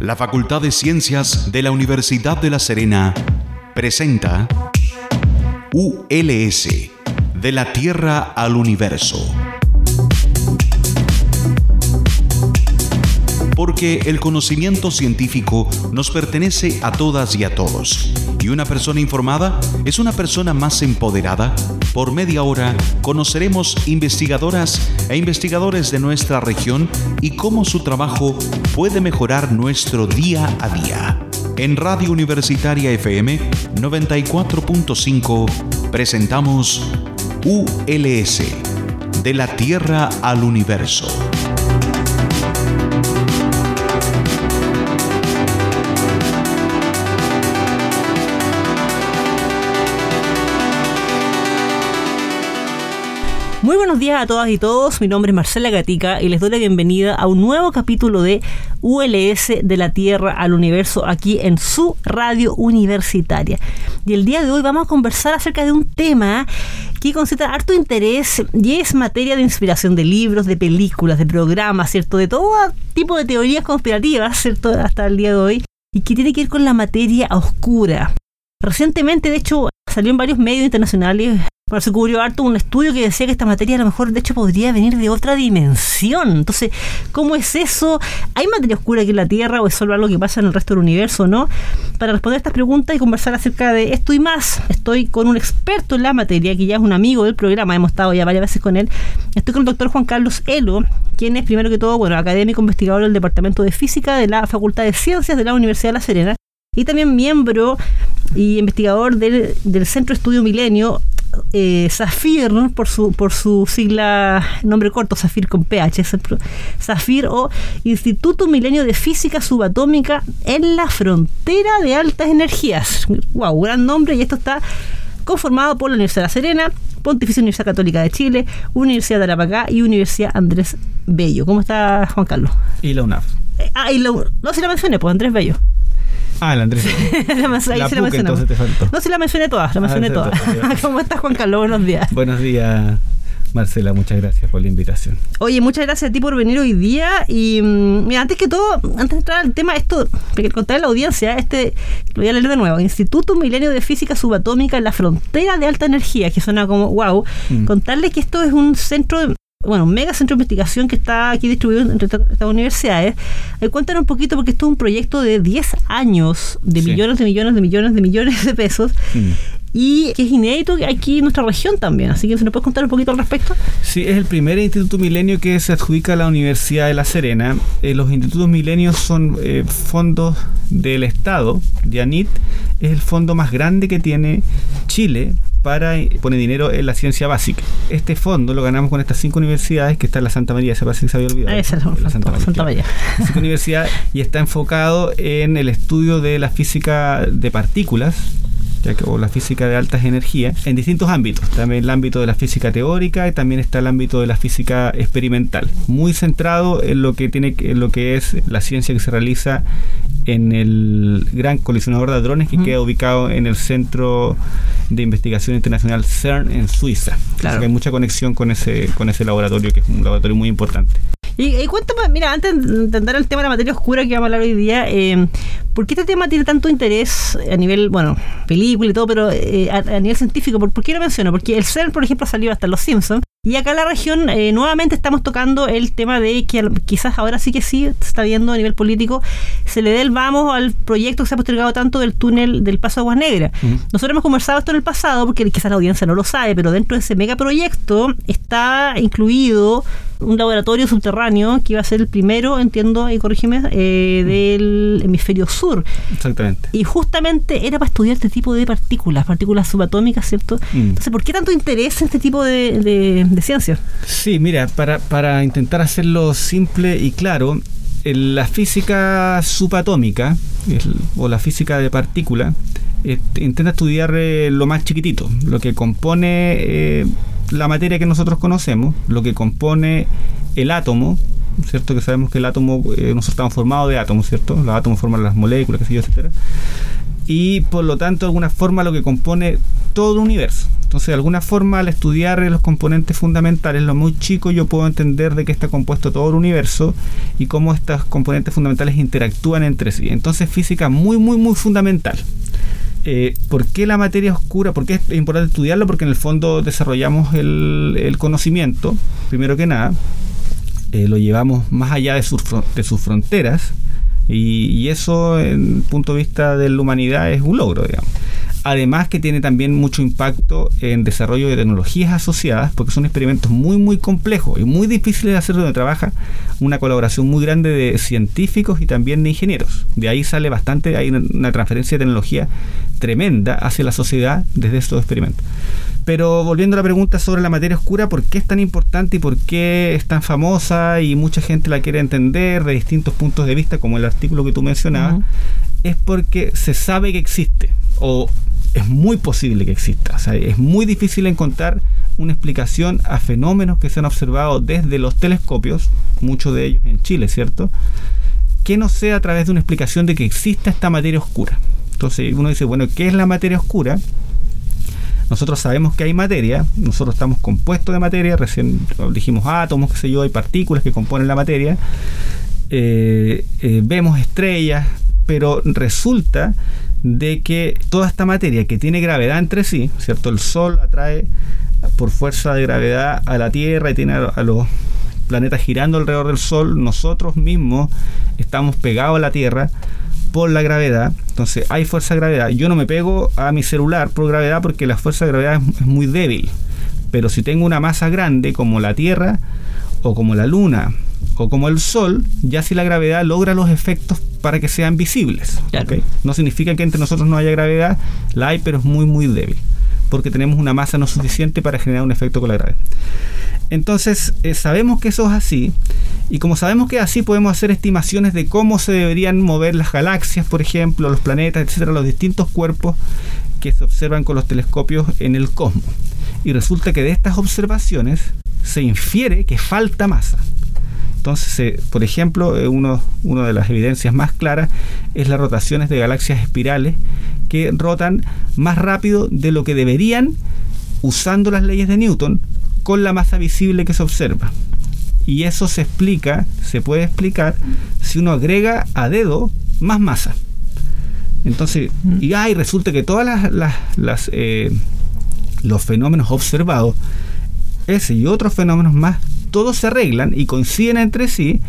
La Facultad de Ciencias de la Universidad de La Serena presenta ULS, de la Tierra al Universo. Porque el conocimiento científico nos pertenece a todas y a todos. Y una persona informada es una persona más empoderada. Por media hora conoceremos investigadoras e investigadores de nuestra región y cómo su trabajo puede mejorar nuestro día a día. En Radio Universitaria FM 94.5 presentamos ULS, de la Tierra al Universo. Buenos días a todas y todos, mi nombre es Marcela Gatica y les doy la bienvenida a un nuevo capítulo de ULS de la Tierra al Universo aquí en su radio universitaria. Y el día de hoy vamos a conversar acerca de un tema que concentra harto interés y es materia de inspiración de libros, de películas, de programas, ¿cierto? De todo tipo de teorías conspirativas, ¿cierto? Hasta el día de hoy. Y que tiene que ir con la materia oscura. Recientemente, de hecho, salió en varios medios internacionales pero se cubrió harto un estudio que decía que esta materia a lo mejor de hecho podría venir de otra dimensión. Entonces, ¿cómo es eso? ¿Hay materia oscura aquí en la Tierra o es solo algo que pasa en el resto del universo, no? Para responder estas preguntas y conversar acerca de esto y más, estoy con un experto en la materia, que ya es un amigo del programa, hemos estado ya varias veces con él. Estoy con el doctor Juan Carlos Elo, quien es primero que todo, bueno, académico investigador del Departamento de Física de la Facultad de Ciencias de la Universidad de La Serena y también miembro y investigador del, del Centro Estudio Milenio eh, Zafir, por, su, por su sigla, nombre corto, Zafir con PH, Zafir o Instituto Milenio de Física Subatómica en la Frontera de Altas Energías. ¡Wow! Gran nombre y esto está conformado por la Universidad de La Serena, Pontificia Universidad Católica de Chile, Universidad de Arapacá y Universidad Andrés Bello. ¿Cómo está Juan Carlos? Y la UNAF. Eh, ah, y la, no, si la mencioné, pues Andrés Bello. Ah, el Andrés. la, la, la la entonces te faltó. No, sí la mencioné todas, la Ah, mencioné todas. ¿Cómo estás, Juan Carlos? Buenos días. Buenos días, Marcela. Muchas gracias por la invitación. Oye, muchas gracias a ti por venir hoy día. Y mm, mira, antes que todo, antes de entrar al tema, esto, para contarle a la audiencia, este, lo voy a leer de nuevo. Instituto Milenio de Física Subatómica en la Frontera de Alta Energía, que suena como wow. Mm. Contarles que esto es un centro de bueno, un mega centro de investigación que está aquí distribuido entre estas universidades. Eh, cuéntanos un poquito, porque esto es un proyecto de 10 años, de Sí. millones, de millones, de millones, de millones de pesos, Mm. Y que es inédito aquí en nuestra región también. Así que, ¿se nos puedes contar un poquito al respecto? Sí, es el primer Instituto Milenio que se adjudica a la Universidad de La Serena. Eh, los institutos milenios son eh, fondos del Estado. DIANIT es el fondo más grande que tiene Chile para eh, poner dinero en la ciencia básica. Este fondo lo ganamos con estas cinco universidades que está en la Santa María, se parece que se había olvidado. Esa es La Santa, Santa claro. María. Cinco universidades y está enfocado en el estudio de la física de partículas ya que, o la física de altas energías en distintos ámbitos. También el ámbito de la física teórica y también está el ámbito de la física experimental. Muy centrado en lo que tiene en lo que es la ciencia que se realiza en el gran colisionador de hadrones que Ujú. queda ubicado en el Centro de Investigación Internacional CERN en Suiza. Claro. Así que hay mucha conexión con ese, con ese laboratorio que es un laboratorio muy importante. Y, y cuéntame, mira, antes de entender el tema de la materia oscura que vamos a hablar hoy día, eh, ¿por qué este tema tiene tanto interés a nivel, bueno, película y todo, pero eh, a, a nivel científico? ¿Por, por qué lo menciono? Porque el CERN, por ejemplo, ha salido hasta Los Simpsons. Y acá en la región eh, nuevamente estamos tocando el tema de que quizás ahora sí que sí se está viendo a nivel político, se le dé el vamos al proyecto que se ha postergado tanto del túnel del Paso Aguas Negras. Nosotros hemos conversado esto en el pasado, porque quizás la audiencia no lo sabe, pero dentro de ese megaproyecto está incluido un laboratorio subterráneo que iba a ser el primero, entiendo, y corrígeme, eh, del hemisferio sur. Exactamente. Y justamente era para estudiar este tipo de partículas, partículas subatómicas, ¿cierto? Mm. Entonces, ¿por qué tanto interés en este tipo de, de, de ciencia? Sí, mira, para, para intentar hacerlo simple y claro, en la física subatómica o la física de partículas eh, intenta estudiar eh, lo más chiquitito, lo que compone eh, la materia que nosotros conocemos, lo que compone el átomo, ¿cierto? Que sabemos que el átomo, eh, nosotros estamos formados de átomos, ¿cierto? Los átomos forman las moléculas, qué sé yo, etcétera. Y por lo tanto, de alguna forma, lo que compone todo el universo. Entonces, de alguna forma, al estudiar los componentes fundamentales, lo muy chico, yo puedo entender de qué está compuesto todo el universo y cómo estos componentes fundamentales interactúan entre sí. Entonces, física muy, muy, muy fundamental. Eh, ¿Por qué la materia oscura? ¿Por qué es importante estudiarlo? Porque en el fondo desarrollamos el, conocimiento, primero que nada, eh, lo llevamos más allá de sus, de sus fronteras y, y eso, en punto de vista de la humanidad, es un logro, digamos. Además que tiene también mucho impacto en desarrollo de tecnologías asociadas, porque son experimentos muy, muy complejos y muy difíciles de hacer donde trabaja una colaboración muy grande de científicos y también de ingenieros. De ahí sale bastante, hay una transferencia de tecnología tremenda hacia la sociedad desde estos experimentos. Pero volviendo a la pregunta sobre la materia oscura, ¿por qué es tan importante y por qué es tan famosa y mucha gente la quiere entender de distintos puntos de vista, como el artículo que tú mencionabas? Es porque se sabe que existe o es muy posible que exista. es muy difícil encontrar una explicación a fenómenos que se han observado desde los telescopios, muchos de ellos en Chile, ¿cierto? Que no sea a través de una explicación de que exista esta materia oscura. Entonces uno dice, bueno, ¿qué es la materia oscura? Nosotros sabemos que hay materia, nosotros estamos compuestos de materia, recién dijimos átomos, qué sé yo, hay partículas que componen la materia, eh, eh, vemos estrellas, pero resulta de que toda esta materia que tiene gravedad entre sí, ¿cierto? El Sol atrae por fuerza de gravedad a la Tierra y tiene a, los planetas girando alrededor del Sol, nosotros mismos estamos pegados a la Tierra por la gravedad, entonces hay fuerza de gravedad. Yo no me pego a mi celular por gravedad porque la fuerza de gravedad es, es muy débil, pero si tengo una masa grande como la Tierra o como la Luna o como el Sol, ya si la gravedad logra los efectos para que sean visibles. No significa que entre nosotros no haya gravedad, la hay, pero es muy, muy débil, porque tenemos una masa no suficiente para generar un efecto con la gravedad. Entonces, eh, sabemos que eso es así, y como sabemos que es así, podemos hacer estimaciones de cómo se deberían mover las galaxias, por ejemplo, los planetas, etcétera, los distintos cuerpos que se observan con los telescopios en el cosmos. Y resulta que de estas observaciones se infiere que falta masa. Entonces, eh, por ejemplo, eh, uno, una de las evidencias más claras es las rotaciones de galaxias espirales que rotan más rápido de lo que deberían usando las leyes de Newton con la masa visible que se observa. Y eso se explica, se puede explicar si uno agrega a dedo más masa. Entonces, mm. y, ay, resulta que todas las, eh, los fenómenos observados, ese y otros fenómenos más todos se arreglan y coinciden entre sí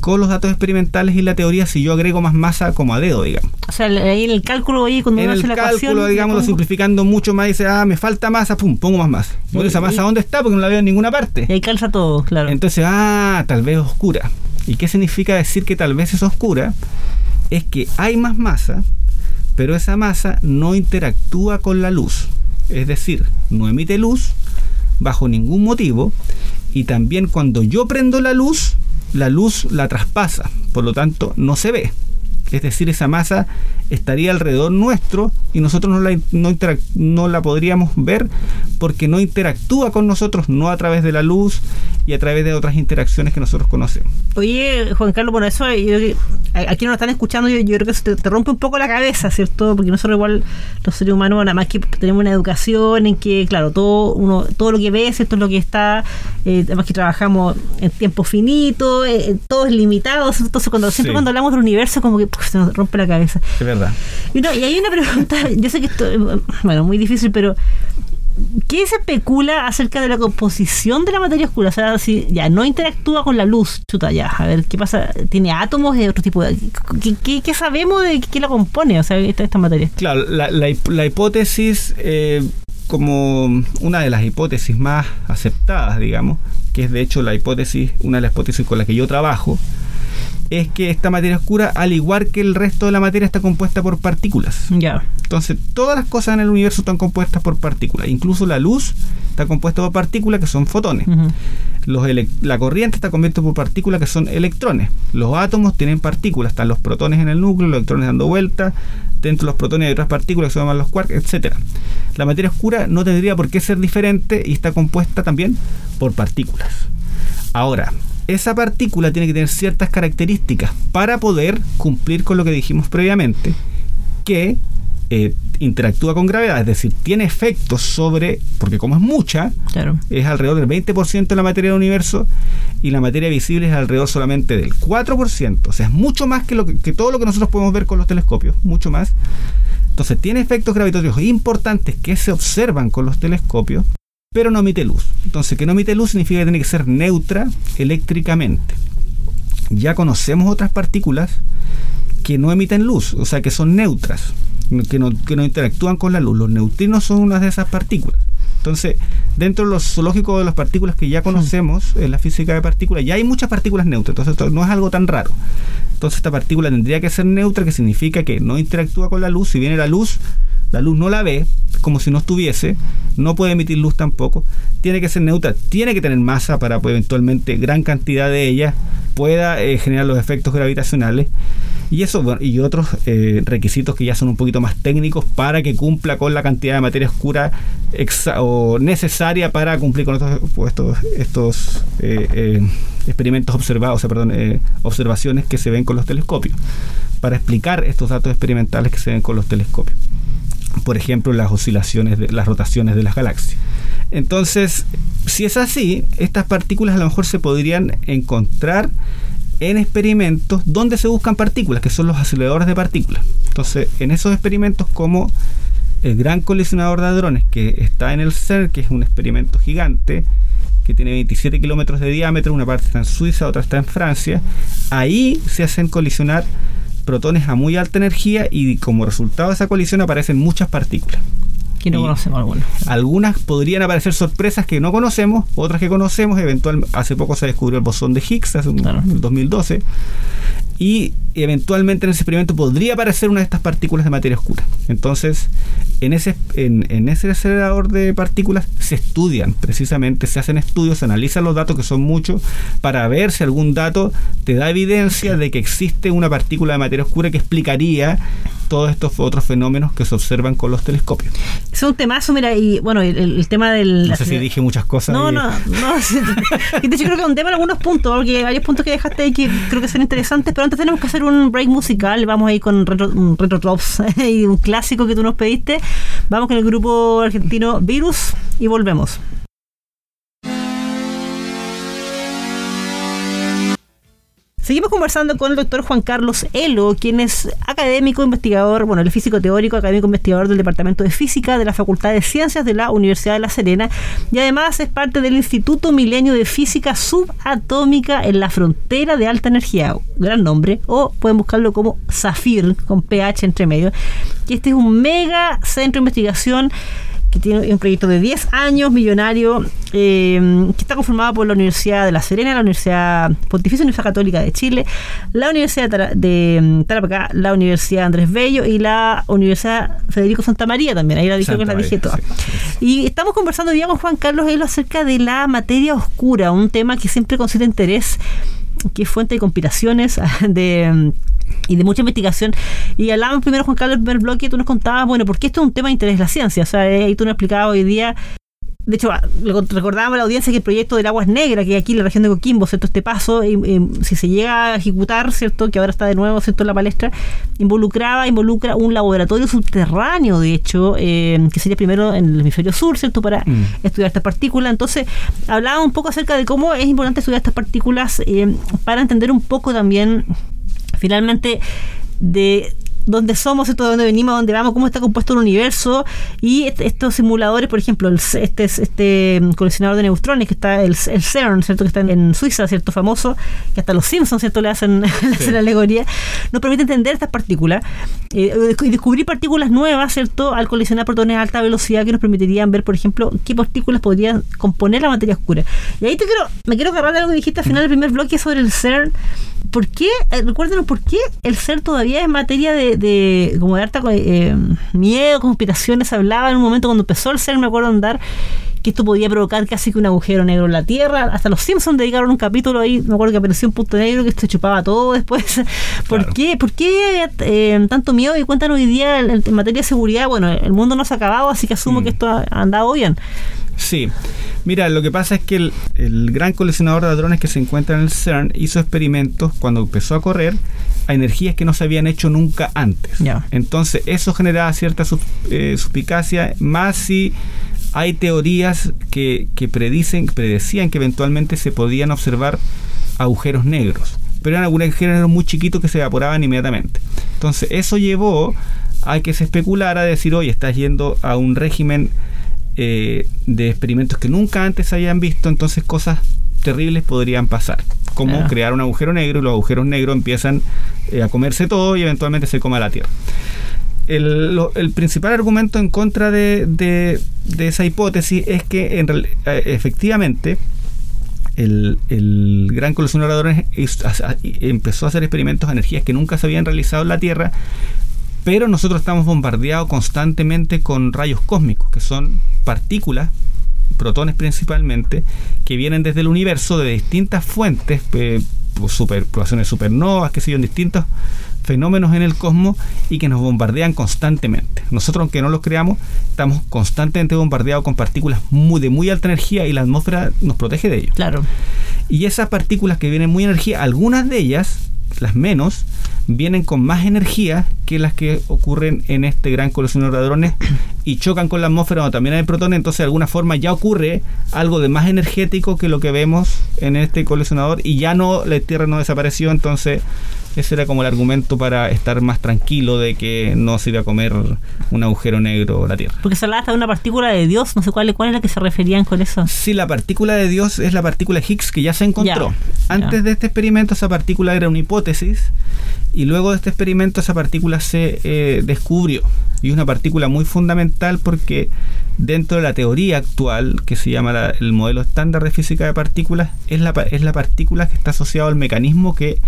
con los datos experimentales y la teoría si yo agrego más masa como a dedo, digamos. O sea, ahí en el cálculo, ahí cuando en uno hace la cálculo, digamos, simplificando mucho más, dice, ah, me falta masa, pum, pongo más masa. Bueno, esa masa, ¿dónde está? Porque no la veo en ninguna parte. Y ahí calza todo, claro. Entonces, ah, tal vez oscura. ¿Y qué significa decir que tal vez es oscura? Es que hay más masa, pero esa masa no interactúa con la luz. Es decir, no emite luz bajo ningún motivo y también cuando yo prendo la luz, la luz la traspasa, por lo tanto no se ve. Es decir, esa masa estaría alrededor nuestro y nosotros no la, no, no la podríamos ver porque no interactúa con nosotros, no a través de la luz y a través de otras interacciones que nosotros conocemos. Oye, Juan Carlos, por eso aquí nos están escuchando, yo, creo que se te, rompe un poco la cabeza, ¿cierto? Porque nosotros igual los seres humanos, nada más que tenemos una educación en que, claro, todo uno todo lo que ves, esto es lo que está, eh, además que trabajamos en tiempo finito, eh, todo es limitado, entonces cuando siempre cuando hablamos del universo como que se nos rompe la cabeza. Es verdad. Y, y hay una pregunta, yo sé que esto, bueno, muy difícil, pero ¿Qué se especula acerca de la composición de la materia oscura? O sea, si ya no interactúa con la luz, chuta, ya, a ver, ¿qué pasa? ¿Tiene átomos de otro tipo de...? ¿Qué, sabemos de qué la compone, o sea, esta, esta materia? Claro, la, hipótesis, eh, como una de las hipótesis más aceptadas, digamos, que es de hecho la hipótesis, una de las hipótesis con la que yo trabajo, es que esta materia oscura, al igual que el resto de la materia, está compuesta por partículas. Ya. Entonces, todas las cosas en el universo están compuestas por partículas. Incluso la luz está compuesta por partículas que son fotones. Los la corriente está compuesta por partículas que son electrones. Los átomos tienen partículas. Están los protones en el núcleo, los electrones dando vuelta. Dentro de los protones hay otras partículas que se llaman los quarks, etc. La materia oscura no tendría por qué ser diferente y está compuesta también por partículas. Ahora, esa partícula tiene que tener ciertas características para poder cumplir con lo que dijimos previamente, que eh, interactúa con gravedad, es decir, tiene efectos sobre, porque como es mucha, es alrededor del 20% de la materia del universo y la materia visible es alrededor solamente del 4%, o sea, es mucho más que, lo que, todo lo que nosotros podemos ver con los telescopios, mucho más. Entonces tiene efectos gravitatorios importantes que se observan con los telescopios, pero no emite luz. Entonces, que no emite luz significa que tiene que ser neutra eléctricamente. Ya conocemos otras partículas que no emiten luz, o sea, que son neutras que no, que no interactúan con la luz. Los neutrinos son una de esas partículas. Entonces, dentro de los zoológicos de las partículas que ya conocemos en la física de partículas, ya hay muchas partículas neutras, entonces esto no es algo tan raro. Entonces, esta partícula tendría que ser neutra, que significa que no interactúa con la luz. Si viene la luz, la luz no la ve, como si no estuviese, no puede emitir luz tampoco, tiene que ser neutra, tiene que tener masa para pues, eventualmente gran cantidad de ella pueda eh, generar los efectos gravitacionales. Y eso y otros eh, requisitos que ya son un poquito más técnicos para que cumpla con la cantidad de materia oscura o necesaria para cumplir con estos, pues, estos, eh, experimentos observados, o sea, perdón, observaciones que se ven con los telescopios, para explicar estos datos experimentales que se ven con los telescopios por ejemplo, las oscilaciones, de, las rotaciones de las galaxias. Entonces, si es así, estas partículas a lo mejor se podrían encontrar en experimentos donde se buscan partículas, que son los aceleradores de partículas. Entonces, en esos experimentos como el Gran Colisionador de Hadrones, que está en el CERN, que es un experimento gigante, que tiene 27 kilómetros de diámetro, una parte está en Suiza, otra está en Francia, ahí se hacen colisionar protones a muy alta energía y como resultado de esa colisión aparecen muchas partículas. Que no conocemos algunas. Algunas podrían aparecer sorpresas que no conocemos, otras que conocemos. Eventualmente, hace poco se descubrió el bosón de Higgs, en el 2012 y eventualmente en ese experimento podría aparecer una de estas partículas de materia oscura. Entonces, en ese, en, ese acelerador de partículas se estudian precisamente, se hacen estudios, se analizan los datos que son muchos para ver si algún dato te da evidencia de que existe una partícula de materia oscura que explicaría todos estos otros fenómenos que se observan con los telescopios. Es un temazo, mira, y bueno, el, tema del... No sé si dije muchas cosas. No, no, no. y de hecho creo que es un tema en algunos puntos, porque hay varios puntos que dejaste ahí que creo que son interesantes, pero antes tenemos que hacer un break musical, vamos a ir con Retro, retro Drops y un clásico que tú nos pediste. Vamos con el grupo argentino Virus y volvemos. Seguimos conversando con el doctor Juan Carlos Elo, quien es académico investigador, bueno, el físico teórico, académico investigador del Departamento de Física de la Facultad de Ciencias de la Universidad de La Serena y además es parte del Instituto Milenio de Física Subatómica en la Frontera de Alta Energía, gran nombre, o pueden buscarlo como SAFIR, con PH entre medio, que este es un mega centro de investigación que tiene un proyecto de 10 años, millonario, eh, que está conformado por la Universidad de La Serena, la Universidad Pontificia Universidad Católica de Chile, la Universidad de mm, Tarapacá, la Universidad Andrés Bello y la Universidad Federico Santa María también, ahí la dije que la dije toda. Y estamos conversando hoy con Juan Carlos Elo acerca de la materia oscura, un tema que siempre considera interés, que es fuente de conspiraciones, de mm, y de mucha investigación. Y hablábamos primero, Juan Carlos, el primer bloque, tú nos contabas, bueno, porque esto es un tema de interés de la ciencia. O sea, eh, ahí tú nos explicabas hoy día de hecho, recordábamos a la audiencia que el proyecto del Aguas Negras, que aquí en la región de Coquimbo, ¿cierto? Este paso, si se llega a ejecutar, ¿cierto? Que ahora está de nuevo, ¿cierto? En la palestra, involucraba, involucra un laboratorio subterráneo, de hecho, eh, que sería primero en el hemisferio sur, ¿cierto? Para mm. estudiar estas partículas. Entonces, hablaba un poco acerca de cómo es importante estudiar estas partículas eh, para entender un poco también finalmente de dónde somos, esto de dónde venimos, dónde vamos, cómo está compuesto el universo y estos simuladores, por ejemplo, el, este este coleccionador de neutrones que está el, CERN, ¿cierto? que está en, Suiza, cierto, famoso, que hasta los Simpsons, cierto, le hacen, la alegoría, nos permite entender estas partículas eh, y descubrir partículas nuevas, cierto, al coleccionar protones a alta velocidad que nos permitirían ver, por ejemplo, qué partículas podrían componer la materia oscura. Y ahí te quiero, me quiero agarrar de algo que dijiste al final del primer bloque sobre el CERN. ¿Por qué? Eh, recuérdenos por qué el CERN todavía es materia de de, como de harta eh, miedo, conspiraciones, hablaba en un momento cuando empezó el ser, me acuerdo andar, que esto podía provocar casi que un agujero negro en la Tierra. Hasta los Simpsons dedicaron un capítulo ahí, me acuerdo que apareció un punto negro que se chupaba todo después. ¿Por qué, por qué eh, tanto miedo? Y cuéntanos hoy día en, materia de seguridad, bueno, el mundo no se ha acabado, así que asumo mm. que esto ha andado bien. Sí. Mira, lo que pasa es que el, gran colisionador de hadrones que se encuentra en el CERN hizo experimentos cuando empezó a correr a energías que no se habían hecho nunca antes. Entonces, eso generaba cierta eh, suspicacia, más si hay teorías que, que predicen, predecían que eventualmente se podían observar agujeros negros, pero eran agujeros negros muy chiquitos que se evaporaban inmediatamente. Entonces, eso llevó a que se especulara, decir, oye, estás yendo a un régimen eh, de experimentos que nunca antes habían visto, entonces cosas terribles podrían pasar, como crear un agujero negro y los agujeros negros empiezan eh, a comerse todo y eventualmente se coma la Tierra. El, principal argumento en contra de, esa hipótesis es que en, eh, efectivamente el, gran colisionador empezó a hacer experimentos de energías que nunca se habían realizado en la Tierra, pero nosotros estamos bombardeados constantemente con rayos cósmicos, que son partículas, protones principalmente, que vienen desde el universo de distintas fuentes, eh, super, de supernovas, que sé en distintos fenómenos en el cosmos y que nos bombardean constantemente. Nosotros, aunque no los creamos, estamos constantemente bombardeados con partículas muy, de muy alta energía y la atmósfera nos protege de ello. Claro. Y esas partículas que vienen muy energía, algunas de ellas las menos, vienen con más energía que las que ocurren en este gran colisionador de hadrones y chocan con la atmósfera donde también hay protones, entonces de alguna forma ya ocurre algo de más energético que lo que vemos en este colisionador y ya no la Tierra no desapareció, entonces ese era como el argumento para estar más tranquilo de que no se iba a comer un agujero negro la Tierra. Porque se hablaba hasta de una partícula de Dios, no sé cuál, cuál es la que se referían con eso. Sí, la partícula de Dios es la partícula Higgs que ya se encontró. Antes de este experimento esa partícula era una hipótesis y luego de este experimento esa partícula se eh, descubrió. Y es una partícula muy fundamental porque dentro de la teoría actual, que se llama el modelo estándar de física de partículas, es la, es la partícula que está asociada al mecanismo que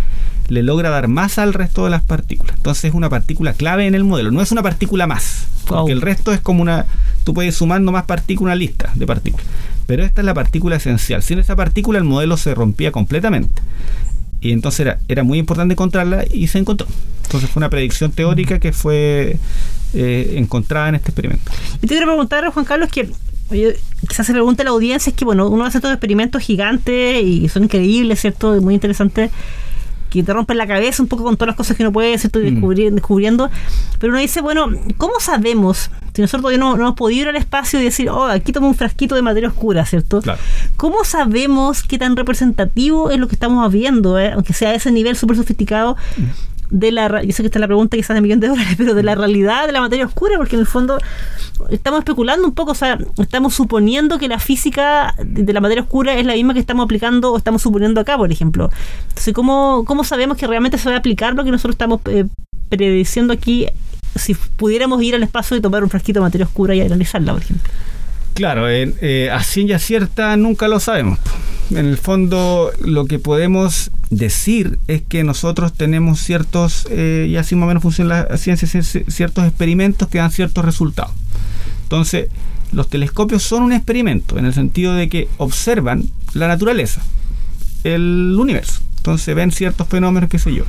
le logra dar masa al resto de las partículas. Entonces es una partícula clave en el modelo, no es una partícula más, porque el resto es como una, tú puedes sumando más partículas, una lista de partículas, pero esta es la partícula esencial. Sin esa partícula el modelo se rompía completamente. Y entonces era, era muy importante encontrarla y se encontró. Entonces fue una predicción teórica que fue eh, encontrada en este experimento. Y te quiero preguntar, Juan Carlos, que quizás se pregunte a la audiencia, es que bueno, uno hace estos experimentos gigantes y son increíbles, ¿cierto? Muy interesantes que te rompen la cabeza un poco con todas las cosas que uno puede ¿cierto? Mm. descubriendo. Pero uno dice, bueno, ¿cómo sabemos? Si nosotros todavía no, hemos podido ir al espacio y decir, oh, aquí tomo un frasquito de materia oscura, ¿cierto? ¿Cómo sabemos qué tan representativo es lo que estamos viendo, eh? aunque sea a ese nivel súper sofisticado? Mm de la yo sé que esta es la pregunta que sale de millón de dólares, pero de la realidad de la materia oscura, porque en el fondo estamos especulando un poco, o sea, estamos suponiendo que la física de la materia oscura es la misma que estamos aplicando o estamos suponiendo acá, por ejemplo. Entonces, ¿cómo, cómo sabemos que realmente se va a aplicar lo que nosotros estamos eh, prediciendo aquí si pudiéramos ir al espacio y tomar un frasquito de materia oscura y analizarla, por ejemplo? Claro, eh, a ciencia cierta nunca lo sabemos. En el fondo, lo que podemos decir es que nosotros tenemos ciertos, eh, y así más o menos funciona la ciencia, ciertos experimentos que dan ciertos resultados. Entonces, los telescopios son un experimento, en el sentido de que observan la naturaleza, el universo. Entonces ven ciertos fenómenos, qué sé yo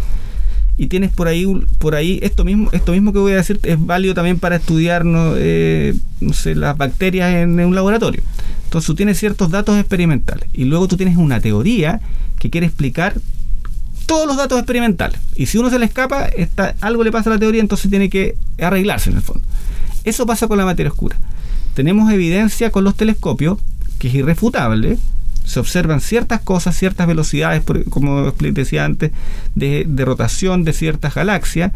y tienes por ahí por ahí esto mismo esto mismo que voy a decir es válido también para estudiar no, eh, sé, las bacterias en, un laboratorio. Entonces tú tienes ciertos datos experimentales y luego tú tienes una teoría que quiere explicar todos los datos experimentales. Y si uno se le escapa está, algo le pasa a la teoría entonces tiene que arreglarse en el fondo. Eso pasa con la materia oscura. Tenemos evidencia con los telescopios que es irrefutable se observan ciertas cosas, ciertas velocidades, como decía antes, de, rotación de ciertas galaxias,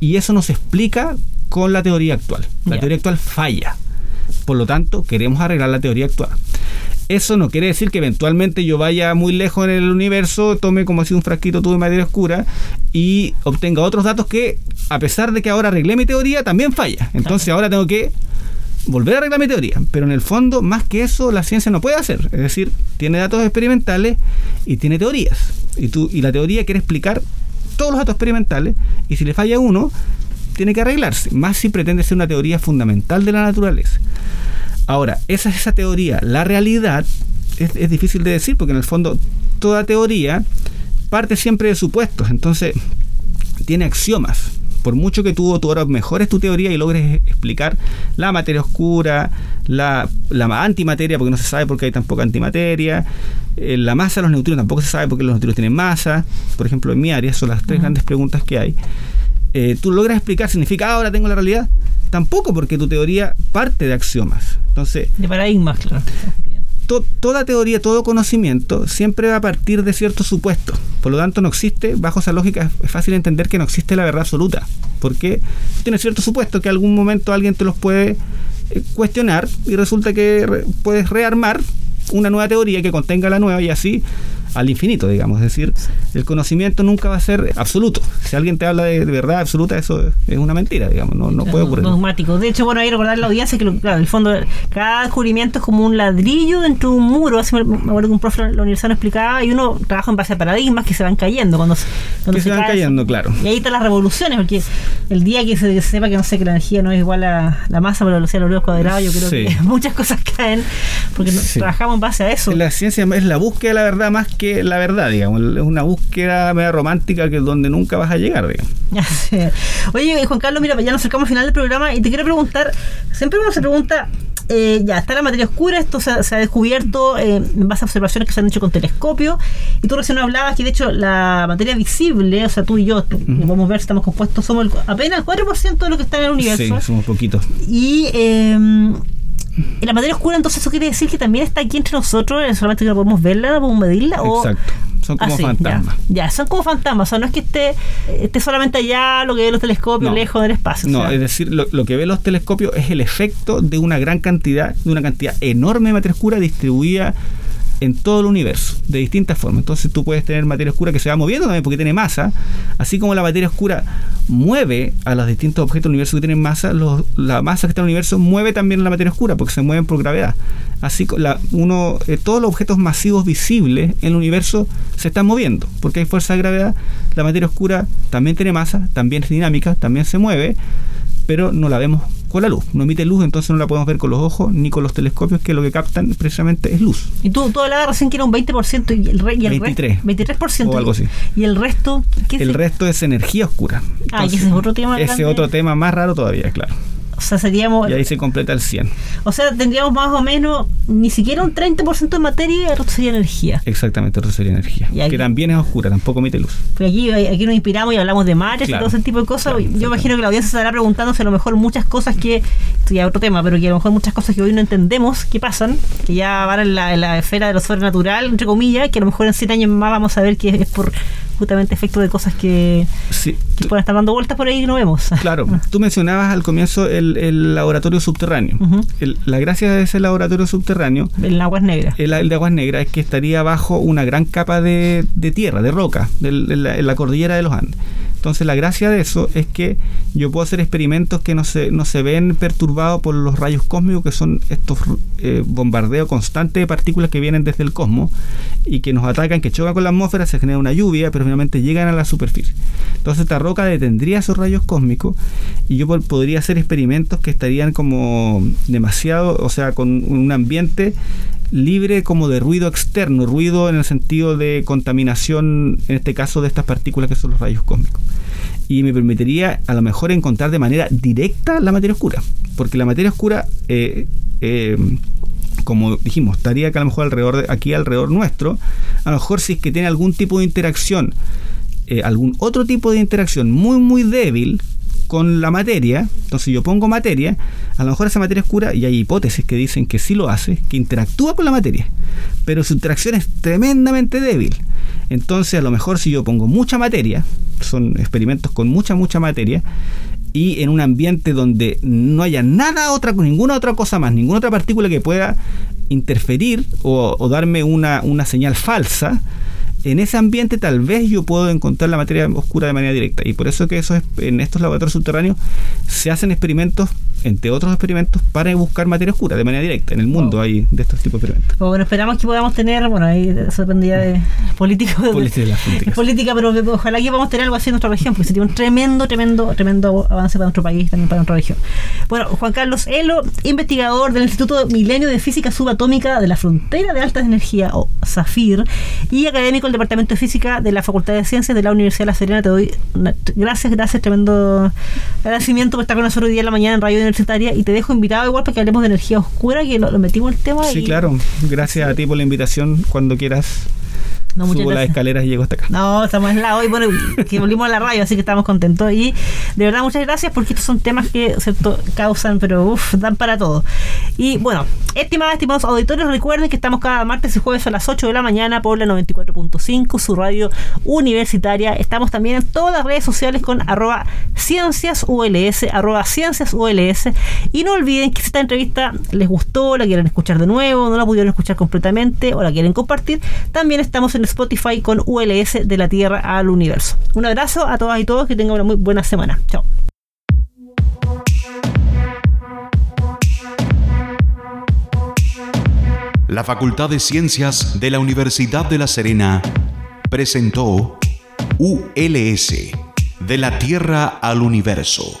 y eso no se explica con la teoría actual. La teoría actual falla. Por lo tanto, queremos arreglar la teoría actual. Eso no quiere decir que eventualmente yo vaya muy lejos en el universo, tome como si un frasquito tuve materia oscura y obtenga otros datos que, a pesar de que ahora arreglé mi teoría, también falla. Entonces ahora tengo que volver a arreglar mi teoría. Pero en el fondo, más que eso, la ciencia no puede hacer. Es decir, tiene datos experimentales y tiene teorías. Y, tú, y la teoría quiere explicar todos los datos experimentales y si le falla uno, tiene que arreglarse. Más si pretende ser una teoría fundamental de la naturaleza. Ahora, esa es esa teoría. La realidad es, es difícil de decir porque en el fondo toda teoría parte siempre de supuestos. Entonces, tiene axiomas Por mucho que tú, tú ahora mejores tu teoría y logres explicar la materia oscura, la, la antimateria, porque no se sabe por qué hay tan poca antimateria, eh, la masa de los neutrinos tampoco se sabe por qué los neutrinos tienen masa, por ejemplo en mi área, son las tres grandes preguntas que hay. Eh, tú logras explicar, significa ah, ahora tengo la realidad. Tampoco, porque tu teoría parte de axiomas. Entonces, de paradigmas, claro toda teoría, todo conocimiento siempre va a partir de ciertos supuestos. Por lo tanto, no existe, bajo esa lógica, es fácil entender que no existe la verdad absoluta. Porque tiene ciertos supuestos que algún momento alguien te los puede eh, cuestionar y resulta que puedes rearmar una nueva teoría que contenga la nueva y así al infinito, digamos. Es decir, el conocimiento nunca va a ser absoluto. Si alguien te habla de, verdad absoluta, eso es una mentira, digamos. No, no puede ocurrir. Dogmático. De hecho, bueno, hay que recordar la audiencia que, claro, en el fondo, cada descubrimiento es como un ladrillo dentro de un muro. Así me, acuerdo que un profe de la universidad nos explicaba, y uno trabaja en base a paradigmas que se van cayendo. cuando, que se, van cayendo, claro. Y ahí están las revoluciones, porque el día que se sepa que no sé que la energía no es igual a la masa por la velocidad de los cuadrados, yo creo que muchas cosas caen, porque trabajamos en base a eso. La ciencia es la búsqueda de la verdad más que la verdad, digamos. Es una búsqueda media romántica que es donde nunca vas a llegar, digamos. Oye, Juan Carlos, mira, ya nos acercamos al final del programa y te quiero preguntar, siempre uno se pregunta, eh, ya está la materia oscura, esto se, ha descubierto eh, en base a observaciones que se han hecho con telescopio, y tú recién hablabas que de hecho la materia visible, o sea, tú y yo, vamos a ver si estamos compuestos, somos apenas el 4% de lo que está en el universo. Sí, somos poquitos. Y... Eh, ¿Y la materia oscura, entonces, eso quiere decir que también está aquí entre nosotros, solamente que no podemos verla, no podemos medirla. Exacto. Son como fantasmas. Ya, son como fantasmas. O sea, no es que esté, esté solamente allá lo que ve los telescopios lejos del espacio. No, es decir, lo, lo, que ve los telescopios es el efecto de una gran cantidad, de una cantidad enorme de materia oscura distribuida en todo el universo, de distintas formas. Entonces tú puedes tener materia oscura que se va moviendo también porque tiene masa, así como la materia oscura mueve a los distintos objetos del universo que tienen masa, la masa que está en el universo mueve también la materia oscura porque se mueven por gravedad. Así la, uno, eh, todos los objetos masivos visibles en el universo se están moviendo porque hay fuerza de gravedad. La materia oscura también tiene masa, también es dinámica, también se mueve, pero no la vemos con la luz. No emite luz, entonces no la podemos ver con los ojos ni con los telescopios, que lo que captan precisamente es luz. Y tú, tú hablabas recién que era un 20% y el, re, y el 23. 23%. O algo así. ¿Y el resto? ¿qué el resto es energía oscura. ah, y ese es otro tema. Ese otro tema más raro todavía, claro. O sea, seríamos... Y ahí se completa el 100. O sea, tendríamos más o menos ni siquiera un 30% de materia y el resto sería energía. Exactamente, el resto sería energía. que también es oscura, tampoco emite luz. Pues aquí, aquí nos inspiramos y hablamos de mares y todo ese tipo de cosas. Yo imagino que la audiencia estará preguntándose a lo mejor muchas cosas que, esto ya es otro tema, pero que a lo mejor muchas cosas que hoy no entendemos que pasan, que ya van en la, en la esfera de lo sobrenatural, entre comillas, que a lo mejor en 100 años más vamos a ver que es por justamente efecto de cosas que, que pueden estar dando vueltas por ahí y no vemos. Claro, tú mencionabas al comienzo el, laboratorio subterráneo. la gracia de ese laboratorio subterráneo... El aguas negras. El, de aguas negras es que estaría bajo una gran capa de, tierra, de roca, en la cordillera de los Andes. Entonces la gracia de eso es que yo puedo hacer experimentos que no se, no se ven perturbados por los rayos cósmicos, que son estos eh, bombardeos constantes de partículas que vienen desde el cosmos y que nos atacan, que chocan con la atmósfera, se genera una lluvia, pero finalmente llegan a la superficie. Entonces esta roca detendría esos rayos cósmicos y yo podría hacer experimentos que estarían como demasiado, o sea, con un ambiente libre como de ruido externo, ruido en el sentido de contaminación, en este caso de estas partículas que son los rayos cósmicos. Y me permitiría a lo mejor encontrar de manera directa la materia oscura, porque la materia oscura, eh, eh, como dijimos, estaría que a lo mejor alrededor aquí alrededor nuestro, a lo mejor si es que tiene algún tipo de interacción, eh, algún otro tipo de interacción muy muy débil con la materia, entonces yo pongo materia, a lo mejor esa materia oscura, y hay hipótesis que dicen que sí lo hace, que interactúa con la materia, pero su interacción es tremendamente débil. Entonces a lo mejor si yo pongo mucha materia, son experimentos con mucha, mucha materia, y en un ambiente donde no haya nada otra, ninguna otra cosa más, ninguna otra partícula que pueda interferir o, darme una, una señal falsa, en ese ambiente tal vez yo puedo encontrar la materia oscura de manera directa. Y por eso que eso en estos laboratorios subterráneos se hacen experimentos entre otros experimentos, para buscar materia oscura de manera directa. En el mundo hay de estos tipos de experimentos. Bueno, esperamos que podamos tener, bueno, ahí eso dependía de política. Política, de política, pero ojalá que podamos tener algo así en nuestra región, porque sería un tremendo, tremendo, tremendo avance para nuestro país, también para nuestra región. Bueno, Juan Carlos Elo, investigador del Instituto Milenio de Física Subatómica de la Frontera de Alta Energía, o SAFIR, y académico del Departamento de Física de la Facultad de Ciencias de la Universidad de La Serena. Te doy gracias, gracias, tremendo agradecimiento por estar con nosotros hoy día en la mañana en Radio Universitaria y te dejo invitado igual para que hablemos de energía oscura, que lo, metimos el tema. Sí, claro. Gracias a ti por la invitación. Cuando quieras no, Subo las escaleras y llego hasta acá. No, estamos en la hoy, bueno, que volvimos a la radio, así que estamos contentos. Y de verdad, muchas gracias porque estos son temas que ¿cierto? causan, pero uff, dan para todo. Y bueno, estimadas, estimados auditores, recuerden que estamos cada martes y jueves a las 8 de la mañana por la 94.5, su radio universitaria. Estamos también en todas las redes sociales con arroba cienciasuls, arroba cienciasuls. Y no olviden que si esta entrevista les gustó, la quieren escuchar de nuevo, no la pudieron escuchar completamente o la quieren compartir, también estamos Spotify con ULS de la Tierra al Universo. Un abrazo a todas y todos, que tengan una muy buena semana. Chao. La Facultad de Ciencias de la Universidad de La Serena presentó ULS de la Tierra al Universo